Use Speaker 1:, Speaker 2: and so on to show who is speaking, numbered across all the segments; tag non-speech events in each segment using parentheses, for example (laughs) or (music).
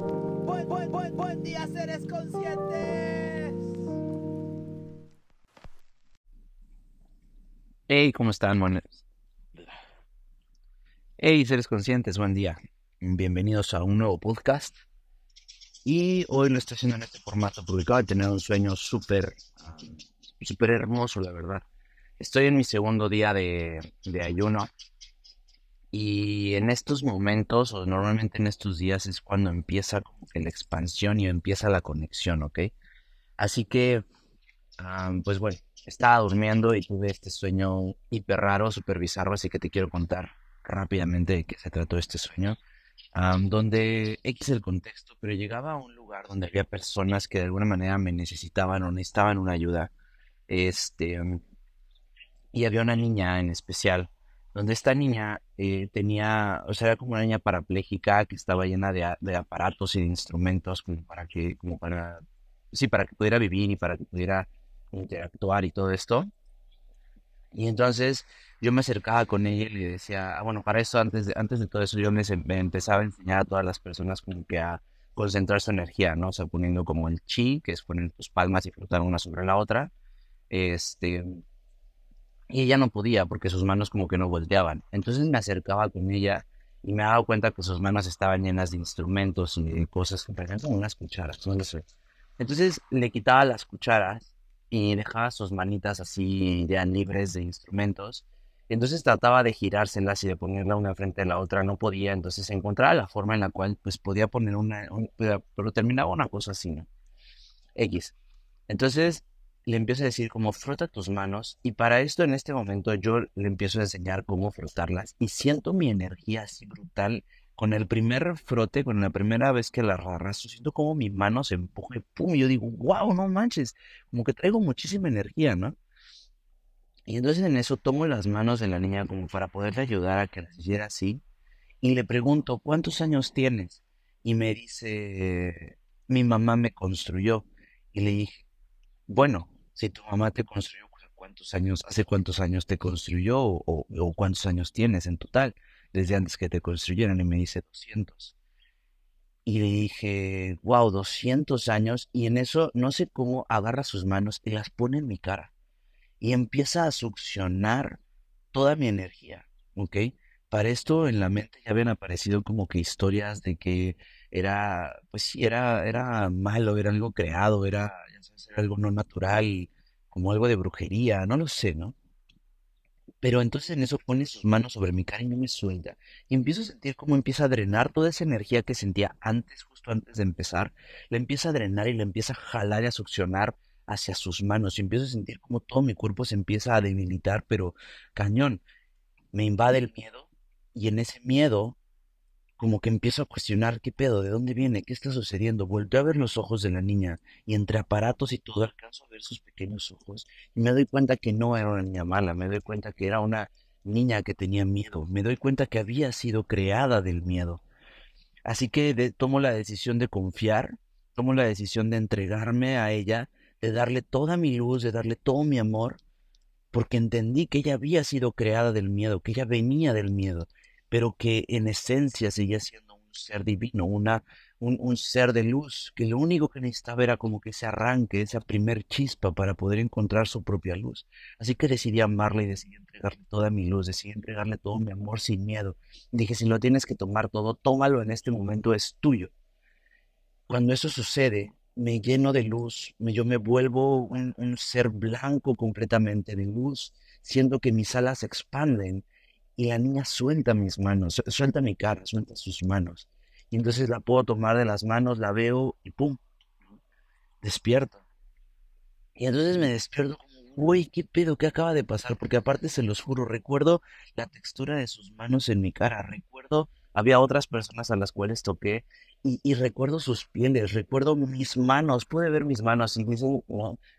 Speaker 1: Buen, buen, buen, buen día, seres conscientes.
Speaker 2: Hey, ¿cómo están? Bueno... Hey, seres conscientes, buen día. Bienvenidos a un nuevo podcast. Y hoy lo estoy haciendo en este formato acabo de tener un sueño súper, súper hermoso, la verdad. Estoy en mi segundo día de, de ayuno. Y en estos momentos, o normalmente en estos días, es cuando empieza la expansión y empieza la conexión, ¿ok? Así que, pues bueno, estaba durmiendo y tuve este sueño hiper raro, súper bizarro, así que te quiero contar rápidamente de qué se trató este sueño. donde X el contexto, pero llegaba a un lugar donde había personas que de alguna manera me necesitaban o necesitaban una ayuda. Este, y había una niña en especial, donde esta niña eh, tenía, o sea, era como una niña parapléjica que estaba llena de, de, aparatos y de instrumentos como para que, como para, sí, para que pudiera vivir y para que pudiera interactuar y todo esto. Y entonces yo me acercaba con ella y le decía, ah, bueno, para eso, antes de, antes de todo eso, yo me, empezaba a enseñar a todas las personas como que a concentrar su energía, ¿no? O sea, poniendo como el chi, que es poner tus palmas y flotar una sobre la otra. Este, y ella no podía porque sus manos como que no volteaban. Entonces me acercaba con ella y me daba cuenta que sus manos estaban llenas de instrumentos y de cosas que parecían unas cucharas, no lo. Entonces le quitaba las cucharas y dejaba sus manitas así ya libres de instrumentos. entonces trataba de girárselas y de ponerla una frente a la otra, no podía, entonces encontraba la forma en la cual pues podía poner una, pero terminaba una cosa así, ¿no? X. Entonces le empiezo a decir como frota tus manos y para esto en este momento yo le empiezo a enseñar cómo frotarlas y siento mi energía así brutal con el primer frote, con la primera vez que la arrastro, siento como mi mano se empuja y pum, y yo digo, wow, no manches, como que traigo muchísima energía, ¿no? Y entonces en eso tomo las manos de la niña como para poderle ayudar a que la hiciera así. Y le pregunto, ¿cuántos años tienes? Y me dice, mi mamá me construyó. Y le dije, bueno, si tu mamá te construyó, ¿cuántos años, hace cuántos años te construyó o, cuántos años tienes en total? desde antes que te construyeran y me dice 200. Y le dije, wow, 200 años. Y en eso, no sé cómo, agarra sus manos y las pone en mi cara. Y empieza a succionar toda mi energía, ¿ok? Para esto en la mente ya habían aparecido como que historias de que era, pues sí, era, era malo, era algo creado, era, ya sabes, algo no natural, como algo de brujería, no lo sé, ¿no? Pero entonces en eso pone sus manos sobre mi cara y me suelta. Y empiezo a sentir cómo empieza a drenar toda esa energía que sentía antes, justo antes de empezar. La empieza a drenar y la empieza a jalar y a succionar hacia sus manos. Y empiezo a sentir como todo mi cuerpo se empieza a debilitar, pero cañón. Me invade el miedo y en ese miedo como que empiezo a cuestionar qué pedo, de dónde viene, qué está sucediendo. Volteo a ver los ojos de la niña y entre aparatos y todo alcanzo a ver sus pequeños ojos y me doy cuenta que no era una niña mala, me doy cuenta que era una niña que tenía miedo, me doy cuenta que había sido creada del miedo. Así que tomo la decisión de confiar, tomo la decisión de entregarme a ella, de darle toda mi luz, de darle todo mi amor, porque entendí que ella había sido creada del miedo, que ella venía del miedo pero que en esencia seguía siendo un ser divino, una, un, ser de luz, que lo único que necesitaba era como que se arranque, esa primer chispa para poder encontrar su propia luz. Así que decidí amarla y decidí entregarle toda mi luz, decidí entregarle todo mi amor sin miedo. Dije, si lo tienes que tomar todo, tómalo en este momento, es tuyo. Cuando eso sucede, me lleno de luz, yo me vuelvo un, un ser blanco completamente de luz, siento que mis alas se expanden y la niña suelta mis manos, suelta mi cara, suelta sus manos. Y entonces la puedo tomar de las manos, la veo y ¡pum! Despierto. Y entonces me despierto como, uy, ¿qué pedo? ¿Qué acaba de pasar? Porque aparte se los juro, recuerdo la textura de sus manos en mi cara, recuerdo Había otras personas a las cuales toqué y, recuerdo sus pieles, recuerdo mis manos, pude ver mis manos y dicen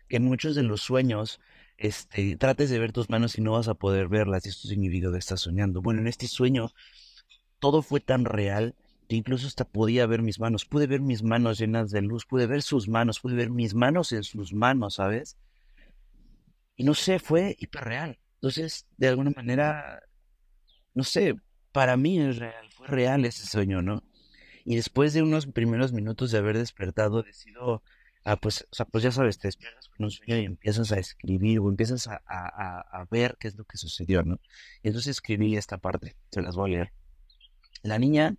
Speaker 2: que muchos de los sueños, este, trates de ver tus manos y no vas a poder verlas y esto significa que estás soñando. Bueno, en este sueño todo fue tan real que incluso hasta podía ver mis manos, pude ver mis manos llenas de luz, pude ver sus manos, pude ver mis manos en sus manos, ¿sabes? Y no sé, fue hiperreal. Entonces, de alguna manera, no sé, para mí es real, fue real ese sueño, ¿no? Y después de unos primeros minutos de haber despertado, decido, ah, pues, o sea, pues ya sabes, te despiertas con un sueño y empiezas a escribir o empiezas a, a, ver qué es lo que sucedió, ¿no? Y entonces escribí esta parte, se las voy a leer. La niña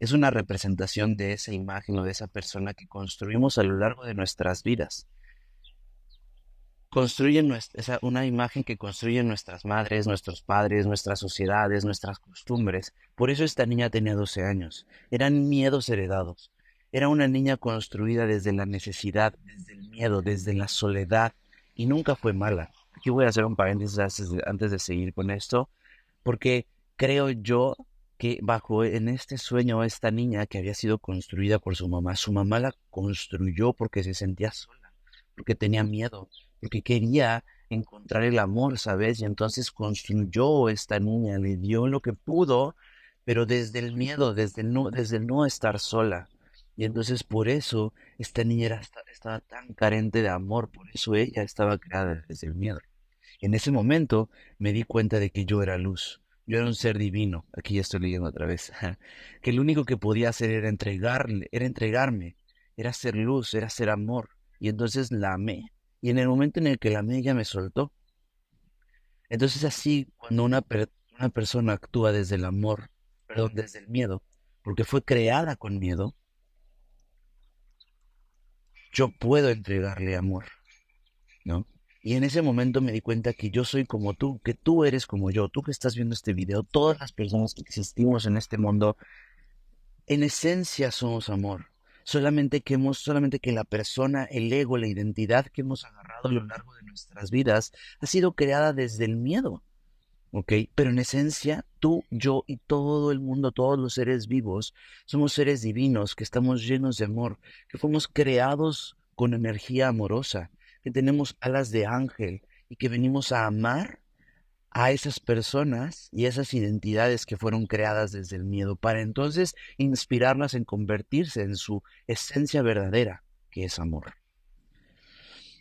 Speaker 2: es una representación de esa imagen o de esa persona que construimos a lo largo de nuestras vidas construyen nuestra, una imagen que construyen nuestras madres, nuestros padres, nuestras sociedades, nuestras costumbres. Por eso esta niña tenía 12 años. Eran miedos heredados. Era una niña construida desde la necesidad, desde el miedo, desde la soledad, y nunca fue mala. Aquí voy a hacer un paréntesis antes de seguir con esto, porque creo yo que bajo en este sueño esta niña que había sido construida por su mamá, su mamá la construyó porque se sentía sola, porque tenía miedo, porque quería encontrar el amor, ¿sabes? Y entonces construyó esta niña, le dio lo que pudo, pero desde el miedo, desde no, desde no estar sola. Y entonces por eso esta niña era, estaba tan carente de amor, por eso ella estaba creada desde el miedo. En ese momento me di cuenta de que yo era luz, yo era un ser divino, aquí ya estoy leyendo otra vez, que lo único que podía hacer era entregarle, era entregarme, era ser luz, era ser amor. Y entonces la amé, y en el momento en el que la amiga me soltó. Entonces así, cuando una, una persona actúa desde el amor, perdón, desde el miedo, porque fue creada con miedo, yo puedo entregarle amor, ¿no? Y en ese momento me di cuenta que yo soy como tú, que tú eres como yo, tú que estás viendo este video, todas las personas que existimos en este mundo, en esencia somos amor solamente que hemos, solamente que la persona, el ego, la identidad que hemos agarrado a lo largo de nuestras vidas ha sido creada desde el miedo. ¿Ok? Pero en esencia, tú, yo y todo el mundo, todos los seres vivos, somos seres divinos, que estamos llenos de amor, que fuimos creados con energía amorosa, que tenemos alas de ángel y que venimos a amar a esas personas y esas identidades que fueron creadas desde el miedo para entonces inspirarlas en convertirse en su esencia verdadera, que es amor.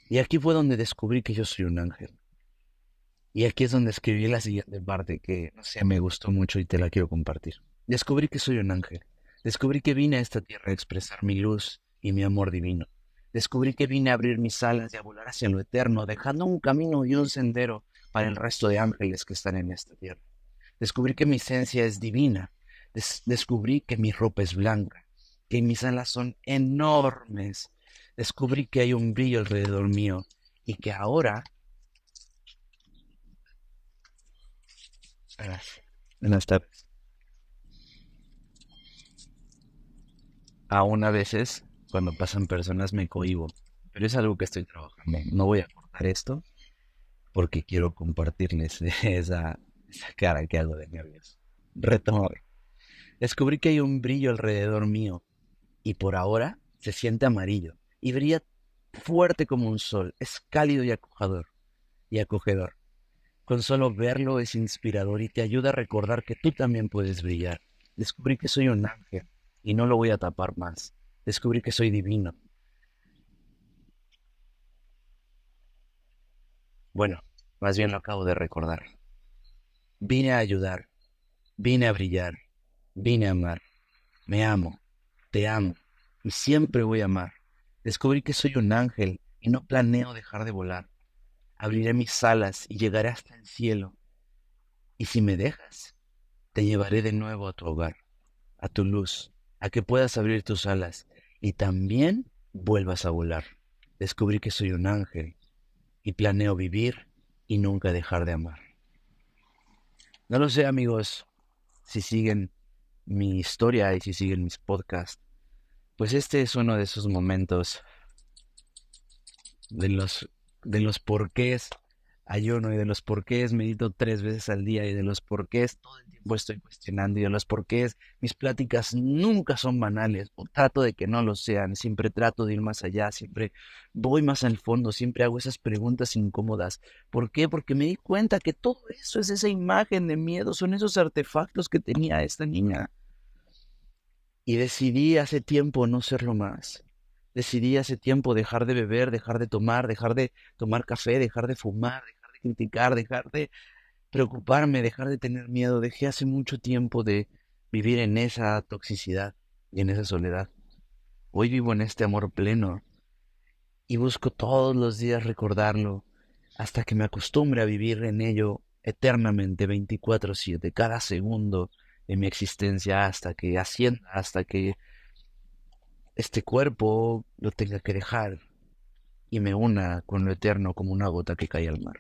Speaker 2: Y aquí fue donde descubrí que yo soy un ángel. Y aquí es donde escribí la siguiente parte que, no sé, me gustó mucho y te la quiero compartir. Descubrí que soy un ángel. Descubrí que vine a esta tierra a expresar mi luz y mi amor divino. Descubrí que vine a abrir mis alas y a volar hacia lo eterno, dejando un camino y un sendero para el resto de ángeles que están en esta tierra. Descubrí que mi esencia es divina. descubrí que mi ropa es blanca, que mis alas son enormes. Descubrí que hay un brillo alrededor mío y que ahora... Buenas tardes. Aún a veces, cuando pasan personas, me cohibo. Pero es algo que estoy trabajando. No voy a cortar esto porque quiero compartirles (laughs) esa, cara que hago de nervios. Retomo. Descubrí que hay un brillo alrededor mío y por ahora se siente amarillo y brilla fuerte como un sol. Es cálido y acogedor. Y acogedor. Con solo verlo es inspirador y te ayuda a recordar que tú también puedes brillar. Descubrí que soy un ángel y no lo voy a tapar más. Descubrí que soy divino Bueno, más bien lo acabo de recordar. Vine a ayudar, vine a brillar, vine a amar. Me amo, te amo y siempre voy a amar. Descubrí que soy un ángel y no planeo dejar de volar. Abriré mis alas y llegaré hasta el cielo. Y si me dejas, te llevaré de nuevo a tu hogar, a tu luz, a que puedas abrir tus alas y también vuelvas a volar. Descubrí que soy un ángel y planeo vivir y nunca dejar de amar. No lo sé amigos si siguen mi historia y si siguen mis podcasts, pues este es uno de esos momentos de los, de los porqués ayuno y de los porqués medito tres veces al día y de los porqués todo el tiempo estoy cuestionando y de los porqués mis pláticas nunca son banales o trato de que no lo sean, siempre trato de ir más allá, siempre voy más al fondo, siempre hago esas preguntas incómodas. ¿Por qué? Porque me di cuenta que todo eso es esa imagen de miedo, son esos artefactos que tenía esta niña. Y decidí hace tiempo no serlo más decidí hace tiempo dejar de beber, dejar de tomar, dejar de tomar café, dejar de fumar, dejar de criticar, dejar de preocuparme, dejar de tener miedo. Dejé hace mucho tiempo de vivir en esa toxicidad y en esa soledad. Hoy vivo en este amor pleno y busco todos los días recordarlo hasta que me acostumbre a vivir en ello eternamente 24/7, cada segundo de mi existencia hasta que ascienda, hasta que este cuerpo lo tenga que dejar y me una con lo eterno como una gota que cae al mar.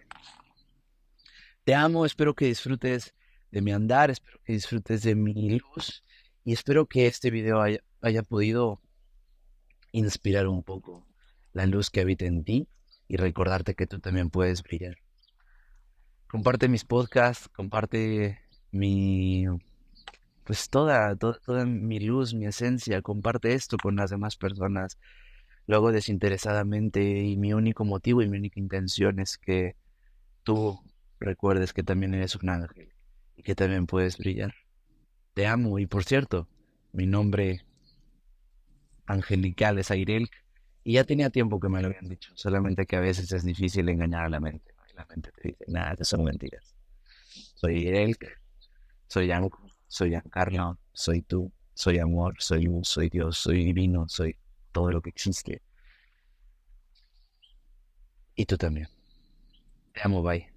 Speaker 2: Te amo, espero que disfrutes de mi andar, espero que disfrutes de mi luz y espero que este video haya, haya podido inspirar un poco la luz que habita en ti y recordarte que tú también puedes brillar. Comparte mis podcasts, comparte mi pues toda, toda, toda mi luz, mi esencia, comparte esto con las demás personas. Lo hago desinteresadamente y mi único motivo y mi única intención es que tú recuerdes que también eres un ángel y que también puedes brillar. Te amo y por cierto, mi nombre angelical es Airel y ya tenía tiempo que me lo habían dicho, solamente que a veces es difícil engañar a la mente. Y la mente te dice, nada, te son mentiras. Soy Airel, soy Yanko, soy Giancarlo, soy tú, soy amor, soy luz, soy Dios, soy divino, soy todo lo que existe. Y tú también. Te amo, bye.